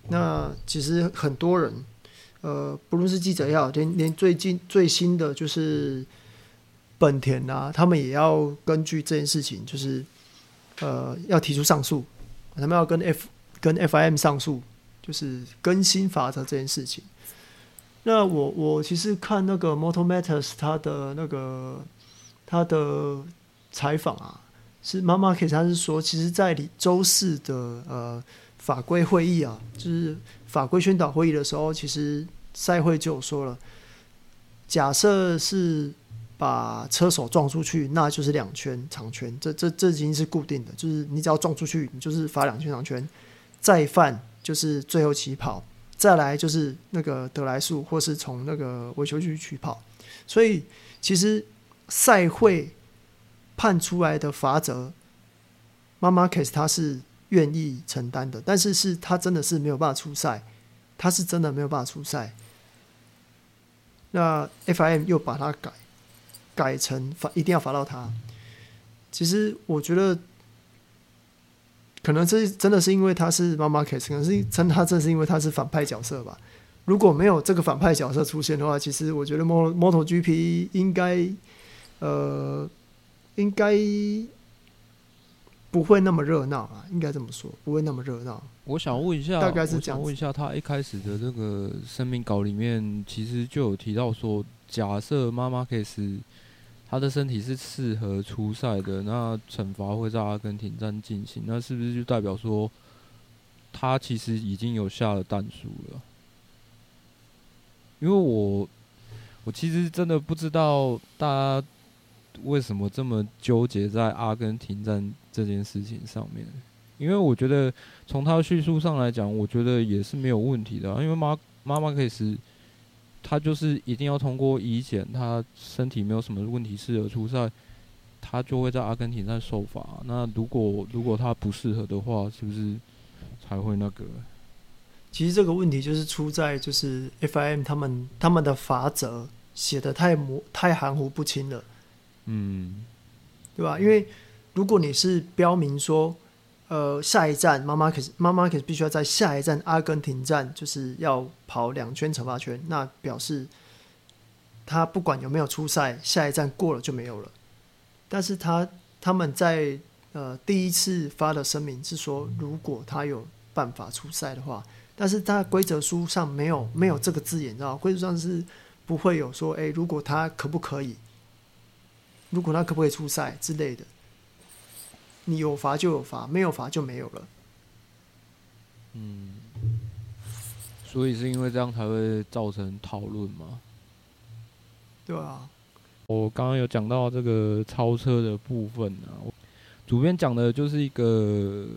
那其实很多人，呃，不论是记者也好，连连最近最新的就是本田啊，他们也要根据这件事情，就是呃要提出上诉，他们要跟 F 跟 FIM 上诉，就是更新法则这件事情。那我我其实看那个 Moto Matters 他的那个。他的采访啊，是妈妈可以他是说，其实，在周四的呃法规会议啊，就是法规宣导会议的时候，其实赛会就有说了，假设是把车手撞出去，那就是两圈长圈，这这这已经是固定的，就是你只要撞出去，你就是罚两圈长圈，再犯就是最后起跑，再来就是那个得来速，或是从那个维修区取跑，所以其实。赛会判出来的罚则，马马奎斯他是愿意承担的，但是是他真的是没有办法出赛，他是真的没有办法出赛。那 FIM 又把它改改成罚一定要罚到他。其实我觉得，可能这真的是因为他是妈妈 case，，可能是真他正是因为他是反派角色吧。如果没有这个反派角色出现的话，其实我觉得 MotoGP 应该。呃，应该不会那么热闹啊，应该这么说，不会那么热闹。我想问一下，大概是这样。问一下，他一开始的这个声明稿里面，其实就有提到说，假设马马克斯他的身体是适合出赛的，那惩罚会在阿根廷站进行，那是不是就代表说他其实已经有下了弹书了？因为我我其实真的不知道大家为什么这么纠结在阿根廷站这件事情上面，因为我觉得从他叙述上来讲，我觉得也是没有问题的，因为妈妈妈可以是。他就是一定要通过医检，他身体没有什么问题，适合出赛，他就会在阿根廷站受罚。那如果如果他不适合的话，是不是才会那个？其实这个问题就是出在就是 FIM 他们他们的法则写的太模太含糊不清了，嗯，对吧？因为如果你是标明说。呃，下一站，马马可是，马马可是必须要在下一站阿根廷站，就是要跑两圈惩罚圈。那表示他不管有没有出赛，下一站过了就没有了。但是他他们在呃第一次发的声明是说，如果他有办法出赛的话，但是他规则书上没有没有这个字眼，你知道？规则上是不会有说，诶，如果他可不可以，如果他可不可以出赛之类的。你有罚就有罚，没有罚就没有了。嗯，所以是因为这样才会造成讨论吗？对啊。我刚刚有讲到这个超车的部分啊，主编讲的就是一个，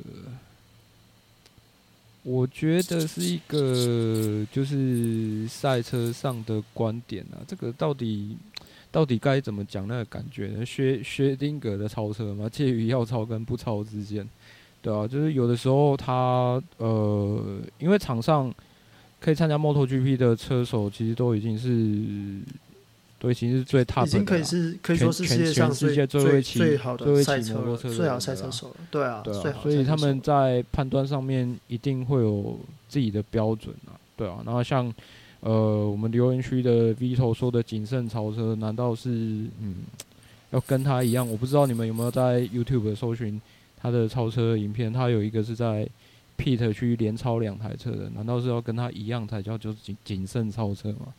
我觉得是一个就是赛车上的观点啊，这个到底。到底该怎么讲那个感觉呢？薛薛丁格的超车嘛，[LAUGHS] 介于要超跟不超之间，对啊，就是有的时候他呃，因为场上可以参加 MotoGP 的车手，其实都已经是都已经是最 top 的，已经可以是可以说是世界上最最最最好的赛车，最好赛车手了，对啊，对啊，所以他们在判断上面一定会有自己的标准啊，对啊，然后像。呃，我们留言区的 Vito 说的谨慎超车，难道是嗯要跟他一样？我不知道你们有没有在 YouTube 搜寻他的超车影片，他有一个是在 Pit 区连超两台车的，难道是要跟他一样才叫就是谨谨慎超车吗？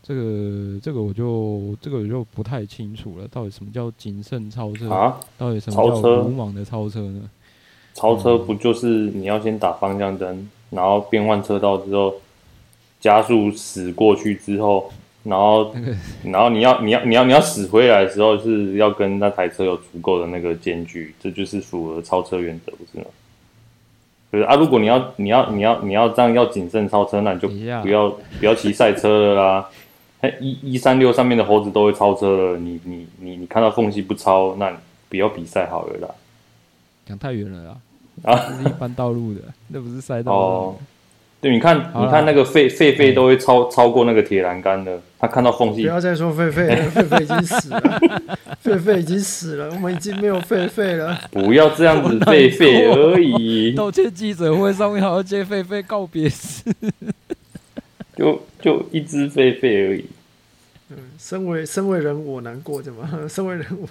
这个这个我就这个我就不太清楚了，到底什么叫谨慎超车啊？到底什么叫鲁莽的超车呢？超车不就是你要先打方向灯，然后变换车道之后。加速驶过去之后，然后，[LAUGHS] 然后你要你要你要你要驶回来的时候，是要跟那台车有足够的那个间距，这就是符合超车原则，不是吗？就是啊，如果你要你要你要你要这样要谨慎超车，那你就不要不要骑赛车了啦。[LAUGHS] 一一三六上面的猴子都会超车了，你你你你看到缝隙不超，那不要比赛好了啦。讲太远了啦，啊，这是一般道路的，那不是赛道。哦对，你看，你看那个狒狒狒都会超超过那个铁栏杆的，他看到缝隙。不要再说狒狒了，[LAUGHS] 狒狒已经死了，狒狒已经死了，我们已经没有狒狒了。不要这样子，狒狒而已。道歉记者会上面还要接狒狒告别式，[LAUGHS] 就就一只狒狒而已。嗯，身为身为人我难过，怎么？身为人我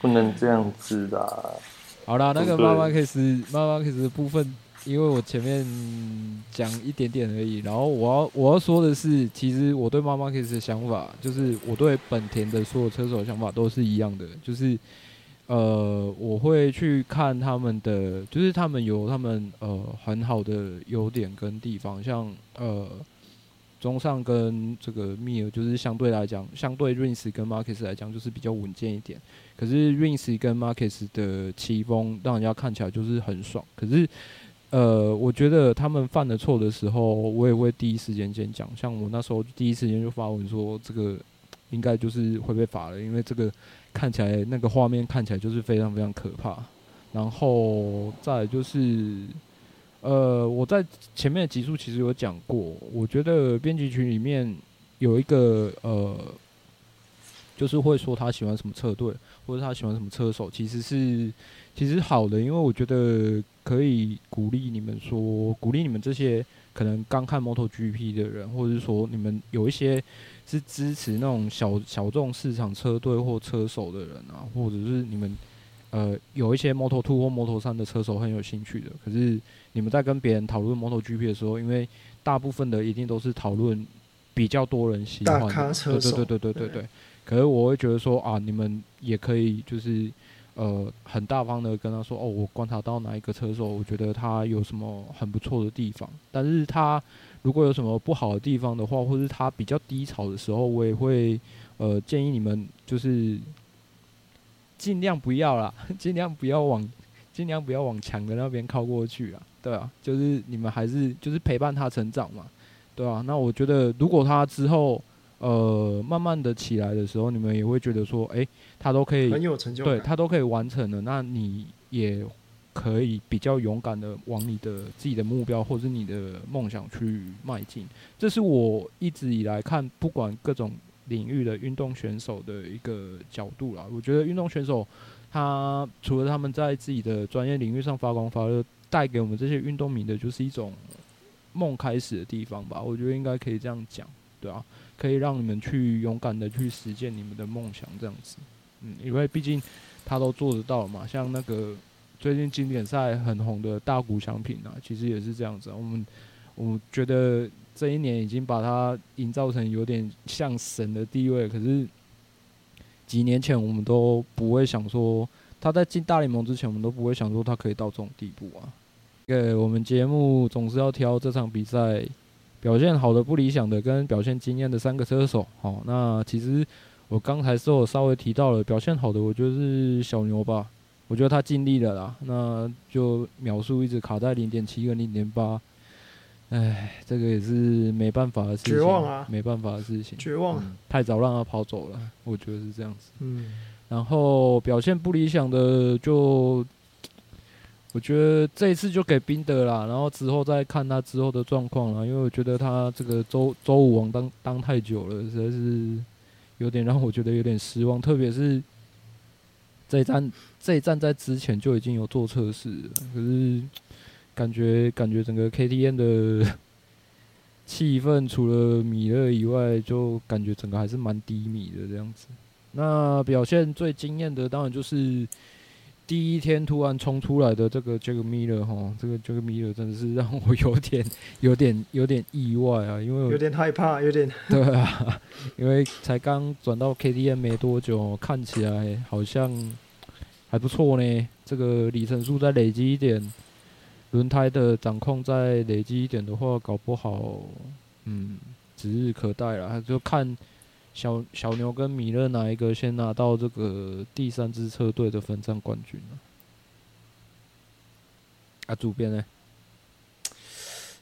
不能这样子的。好啦，那个妈妈开始，妈妈开始的部分。因为我前面讲一点点而已，然后我要我要说的是，其实我对马马克斯的想法，就是我对本田的所有车手的想法都是一样的，就是呃，我会去看他们的，就是他们有他们呃很好的优点跟地方，像呃中上跟这个密尔，就是相对来讲，相对 Rins 跟马克斯来讲，就是比较稳健一点。可是 Rins 跟马克斯的骑风让人家看起来就是很爽，可是。呃，我觉得他们犯了错的时候，我也会第一时间先讲。像我那时候第一时间就发文说，这个应该就是会被罚了，因为这个看起来那个画面看起来就是非常非常可怕。然后再就是，呃，我在前面的集数其实有讲过，我觉得编辑群里面有一个呃，就是会说他喜欢什么车队，或者他喜欢什么车手，其实是其实好的，因为我觉得。可以鼓励你们说，鼓励你们这些可能刚看 MotoGP 的人，或者是说你们有一些是支持那种小小众市场车队或车手的人啊，或者是你们呃有一些 Moto2 或 Moto3 的车手很有兴趣的。可是你们在跟别人讨论 MotoGP 的时候，因为大部分的一定都是讨论比较多人喜欢的，车对对对对对对。可是我会觉得说啊，你们也可以就是呃很大方的跟他说哦，我观察到哪一个车手，我觉得他有什么很不错的地方。但是他如果有什么不好的地方的话，或是他比较低潮的时候，我也会呃建议你们就是尽量不要啦，[LAUGHS] 尽量不要往尽量不要往强的那边靠过去啊。对啊，就是你们还是就是陪伴他成长嘛。对啊，那我觉得如果他之后。呃，慢慢的起来的时候，你们也会觉得说，哎、欸，他都可以很有成就感，对他都可以完成了，那你也可以比较勇敢的往你的自己的目标或是你的梦想去迈进。这是我一直以来看不管各种领域的运动选手的一个角度啦。我觉得运动选手他除了他们在自己的专业领域上发光发热，带给我们这些运动迷的就是一种梦开始的地方吧。我觉得应该可以这样讲，对啊。可以让你们去勇敢的去实践你们的梦想，这样子，嗯，因为毕竟他都做得到嘛。像那个最近经典赛很红的大谷翔平啊，其实也是这样子。我们我觉得这一年已经把他营造成有点像神的地位，可是几年前我们都不会想说他在进大联盟之前，我们都不会想说他可以到这种地步啊。对，我们节目总是要挑这场比赛。表现好的、不理想的跟表现惊艳的三个车手，好，那其实我刚才是我稍微提到了表现好的，我觉得是小牛吧，我觉得他尽力了啦，那就秒数一直卡在零点七跟零点八，哎，这个也是没办法的事情，绝望啊，没办法的事情，绝望，嗯，太早让他跑走了，我觉得是这样子，嗯，然后表现不理想的就。我觉得这一次就给宾德啦，然后之后再看他之后的状况啦。因为我觉得他这个周周五王当当太久了，实在是有点让我觉得有点失望。特别是这一站，[LAUGHS] 这一站在之前就已经有做测试，可是感觉感觉整个 KTM 的 [LAUGHS] 气氛，除了米勒以外，就感觉整个还是蛮低迷的这样子。那表现最惊艳的，当然就是。第一天突然冲出来的这个 Jack Miller 哈，这个 Jack Miller 真的是让我有点、有点、有点意外啊，因为有点害怕，有点对啊，因为才刚转到 KTM 没多久，看起来好像还不错呢。这个里程数再累积一点，轮胎的掌控再累积一点的话，搞不好嗯指日可待了，就看。小小牛跟米勒哪一个先拿到这个第三支车队的分站冠军呢？啊，主编呢？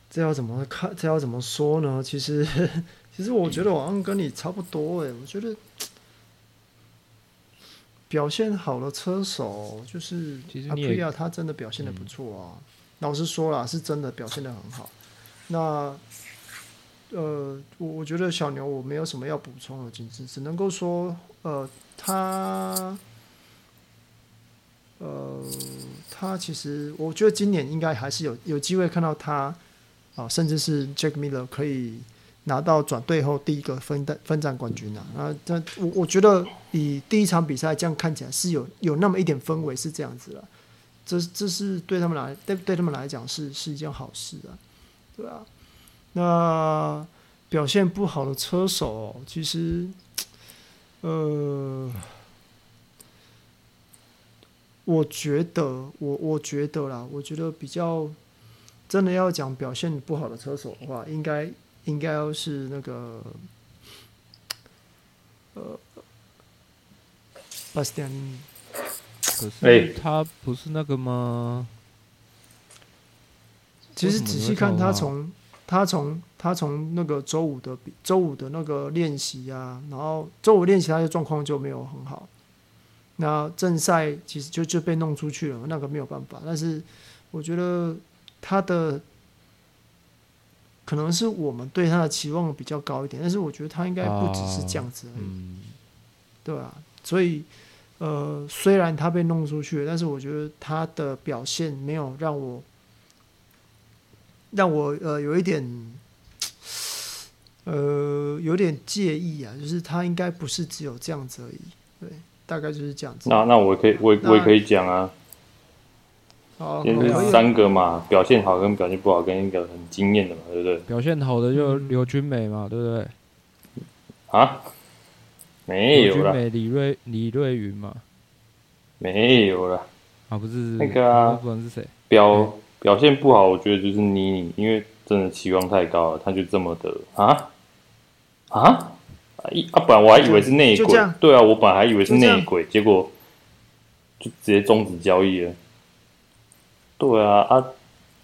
这要怎么看？这要怎么说呢？其实，[LAUGHS] 其实我觉得我好像跟你差不多哎。我觉得表现好的车手就是阿普利亚，他真的表现的不错啊。老实说啦，是真的表现的很好。那。呃，我我觉得小牛我没有什么要补充的，仅只只能够说，呃，他，呃，他其实我觉得今年应该还是有有机会看到他，啊、甚至是 Jack Miller 可以拿到转队后第一个分战分站冠军啊。那这我我觉得以第一场比赛这样看起来是有有那么一点氛围是这样子了，这这是对他们来对对他们来讲是是一件好事啊，对啊？那表现不好的车手，其实，呃，我觉得，我我觉得啦，我觉得比较真的要讲表现不好的车手的话，应该应该要是那个，呃，巴斯蒂安尼。可是他不是那个吗？其实仔细看他从。他从他从那个周五的周五的那个练习啊，然后周五练习他的状况就没有很好，那正赛其实就就被弄出去了，那个没有办法。但是我觉得他的可能是我们对他的期望比较高一点，但是我觉得他应该不只是这样子而已，对啊？所以呃，虽然他被弄出去了，但是我觉得他的表现没有让我。让我呃有一点，呃有点介意啊，就是他应该不是只有这样子而已，对，大概就是这样子。那那我可以，我我也可以讲啊，哦，就是三个嘛，表现好跟表现不好，跟一个很惊艳的嘛，对不对？表现好的就刘君美嘛，对不对？啊？没有了。李瑞李瑞云嘛，没有了。啊，不是那个啊，不管是谁表表现不好，我觉得就是妮妮，因为真的期望太高了，他就这么的啊啊一啊，本来我还以为是内鬼，对啊，我本来还以为是内鬼，结果就直接终止交易了。对啊啊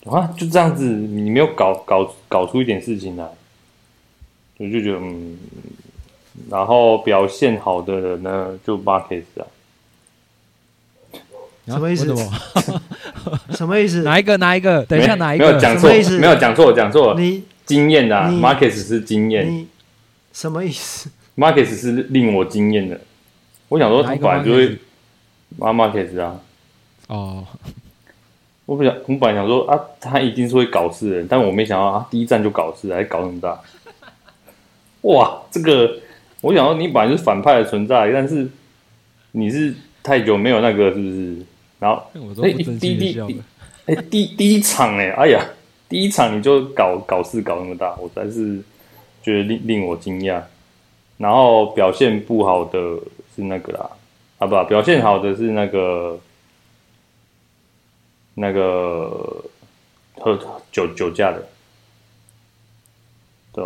啊，就这样子，你没有搞搞搞出一点事情来，我就觉得嗯，然后表现好的人呢，就 Marquez 啊。什么意思？[LAUGHS] 什么意思？哪一个？哪一个？等一下，哪一个？没有讲错，没有讲错，讲错了。你惊艳的，Marquez 是经验。什么意思？Marquez 是令我惊艳的。我想说，他本来就会，Marquez 啊。哦。我不想，我本来想说啊，他一定是会搞事的人，但我没想到啊，第一站就搞事，还搞那么大。哇，这个，我想说，你本来就是反派的存在，但是你是太久没有那个，是不是？然后，哎，第第第，哎，第第一场哎，哎呀，第一场你就搞搞事搞那么大，我才是觉得令令我惊讶。然后表现不好的是那个啦，啊不，表现好的是那个那个喝酒酒驾的，对，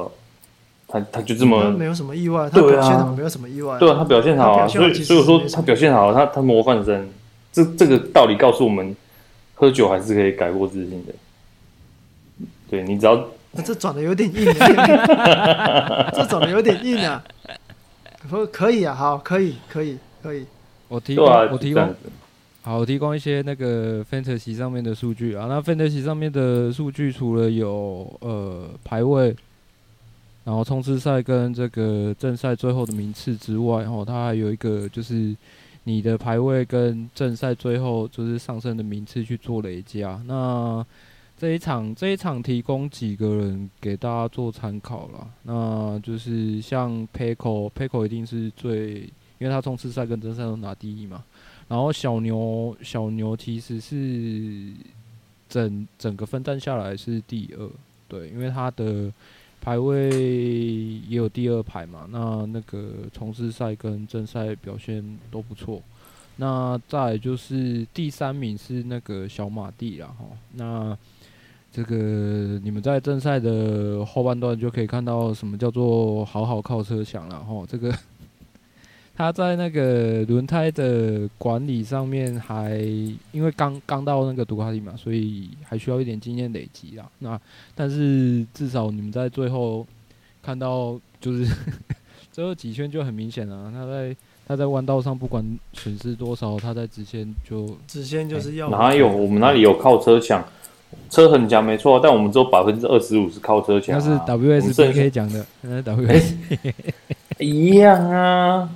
他他就这么没有什么意外，他表现好没有什么意外，对啊，他表现好啊，所以所以说他表现好，他他模范生。这这个道理告诉我们，喝酒还是可以改过自新的。对，你只要，那这转的有点硬，啊，这转的有点硬啊。不可以啊，好，可以，可以，可以。我提供，啊、我提供，好，我提供一些那个 Fantasy 上面的数据啊。那 Fantasy 上面的数据除了有呃排位，然后冲刺赛跟这个正赛最后的名次之外，然后它还有一个就是。你的排位跟正赛最后就是上升的名次去做累加。那这一场这一场提供几个人给大家做参考了。那就是像 Paco Paco 一定是最，因为他冲刺赛跟正赛都拿第一嘛。然后小牛小牛其实是整整个分站下来是第二，对，因为他的。排位也有第二排嘛，那那个冲刺赛跟正赛表现都不错。那再就是第三名是那个小马弟啦哈。那这个你们在正赛的后半段就可以看到什么叫做好好靠车想了哈。这个。他在那个轮胎的管理上面还因为刚刚到那个杜卡迪嘛，所以还需要一点经验累积啦。那但是至少你们在最后看到就是 [LAUGHS] 最后几圈就很明显了。他在他在弯道上不管损失多少，他在直线就直线就是要哪有我们那里有靠车抢？车很强没错，但我们只有百分之二十五是靠车抢，啊。那是 WSBK 讲的，那是 WS 一样啊。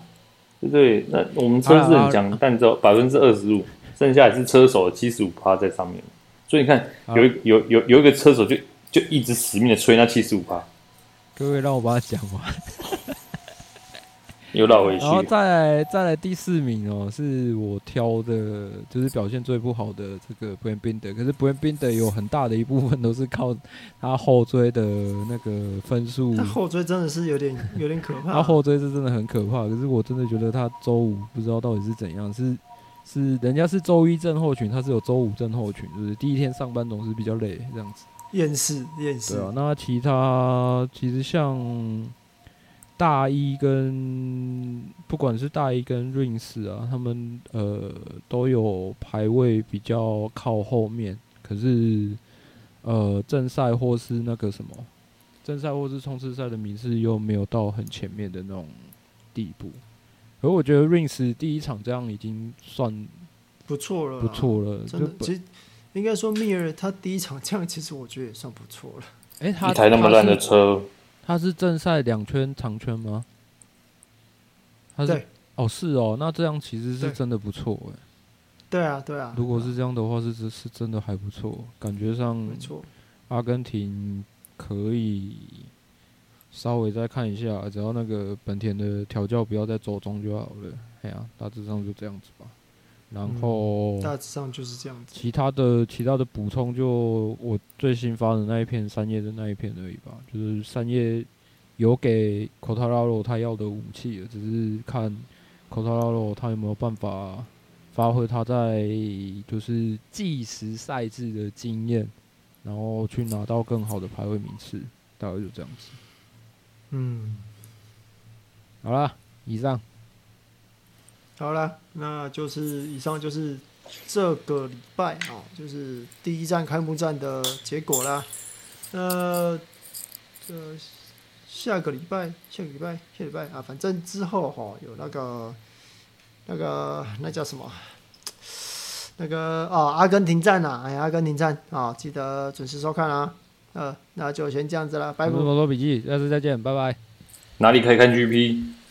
对，那我们车是很强，但只有百分之二十五，剩下也是车手的七十五趴在上面。所以你看，有有有有一个车手就就一直死命的吹那七十五趴。各位，让我把它讲完。又绕回去。然后再来再来第四名哦，是我挑的，就是表现最不好的这个 b r a n Binder。可是 b r a n Binder 有很大的一部分都是靠他后追的那个分数。他后追真的是有点有点可怕。他后追是真的很可怕。可是我真的觉得他周五不知道到底是怎样，是是人家是周一症候群，他是有周五症候群，就是第一天上班总是比较累这样子。厌世厌世。对啊，那其他其实像。大一跟不管是大一跟 Rins 啊，他们呃都有排位比较靠后面，可是呃正赛或是那个什么正赛或是冲刺赛的名次又没有到很前面的那种地步。而我觉得 Rins 第一场这样已经算不错了，不错了。真的，其实应该说 Mir 他第一场这样，其实我觉得也算不错了。哎、欸，他一台那么烂的车。他是正赛两圈长圈吗？他是哦，是哦，那这样其实是真的不错哎。对啊，对啊。如果是这样的话，是是真的还不错，感觉上没错。阿根廷可以稍微再看一下，只要那个本田的调教不要再走中就好了。哎呀，大致上就这样子吧。然后、嗯、大致上就是这样子。其他的其他的补充，就我最新发的那一片三叶的那一片而已吧。就是三叶有给科塔拉罗他要的武器了，只是看科塔拉罗他有没有办法发挥他在就是计时赛制的经验，然后去拿到更好的排位名次，大概就这样子。嗯，好了，以上。好了，那就是以上就是这个礼拜啊，就是第一站开幕战的结果啦。那，这下个礼拜，下个礼拜，下礼拜啊，反正之后哈有那个那个那叫什么？那个哦，阿根廷站呐，哎，阿根廷站啊，记得准时收看啊。呃，那就先这样子了，拜拜。多多笔记，下次再见，拜拜。哪里可以看 GP？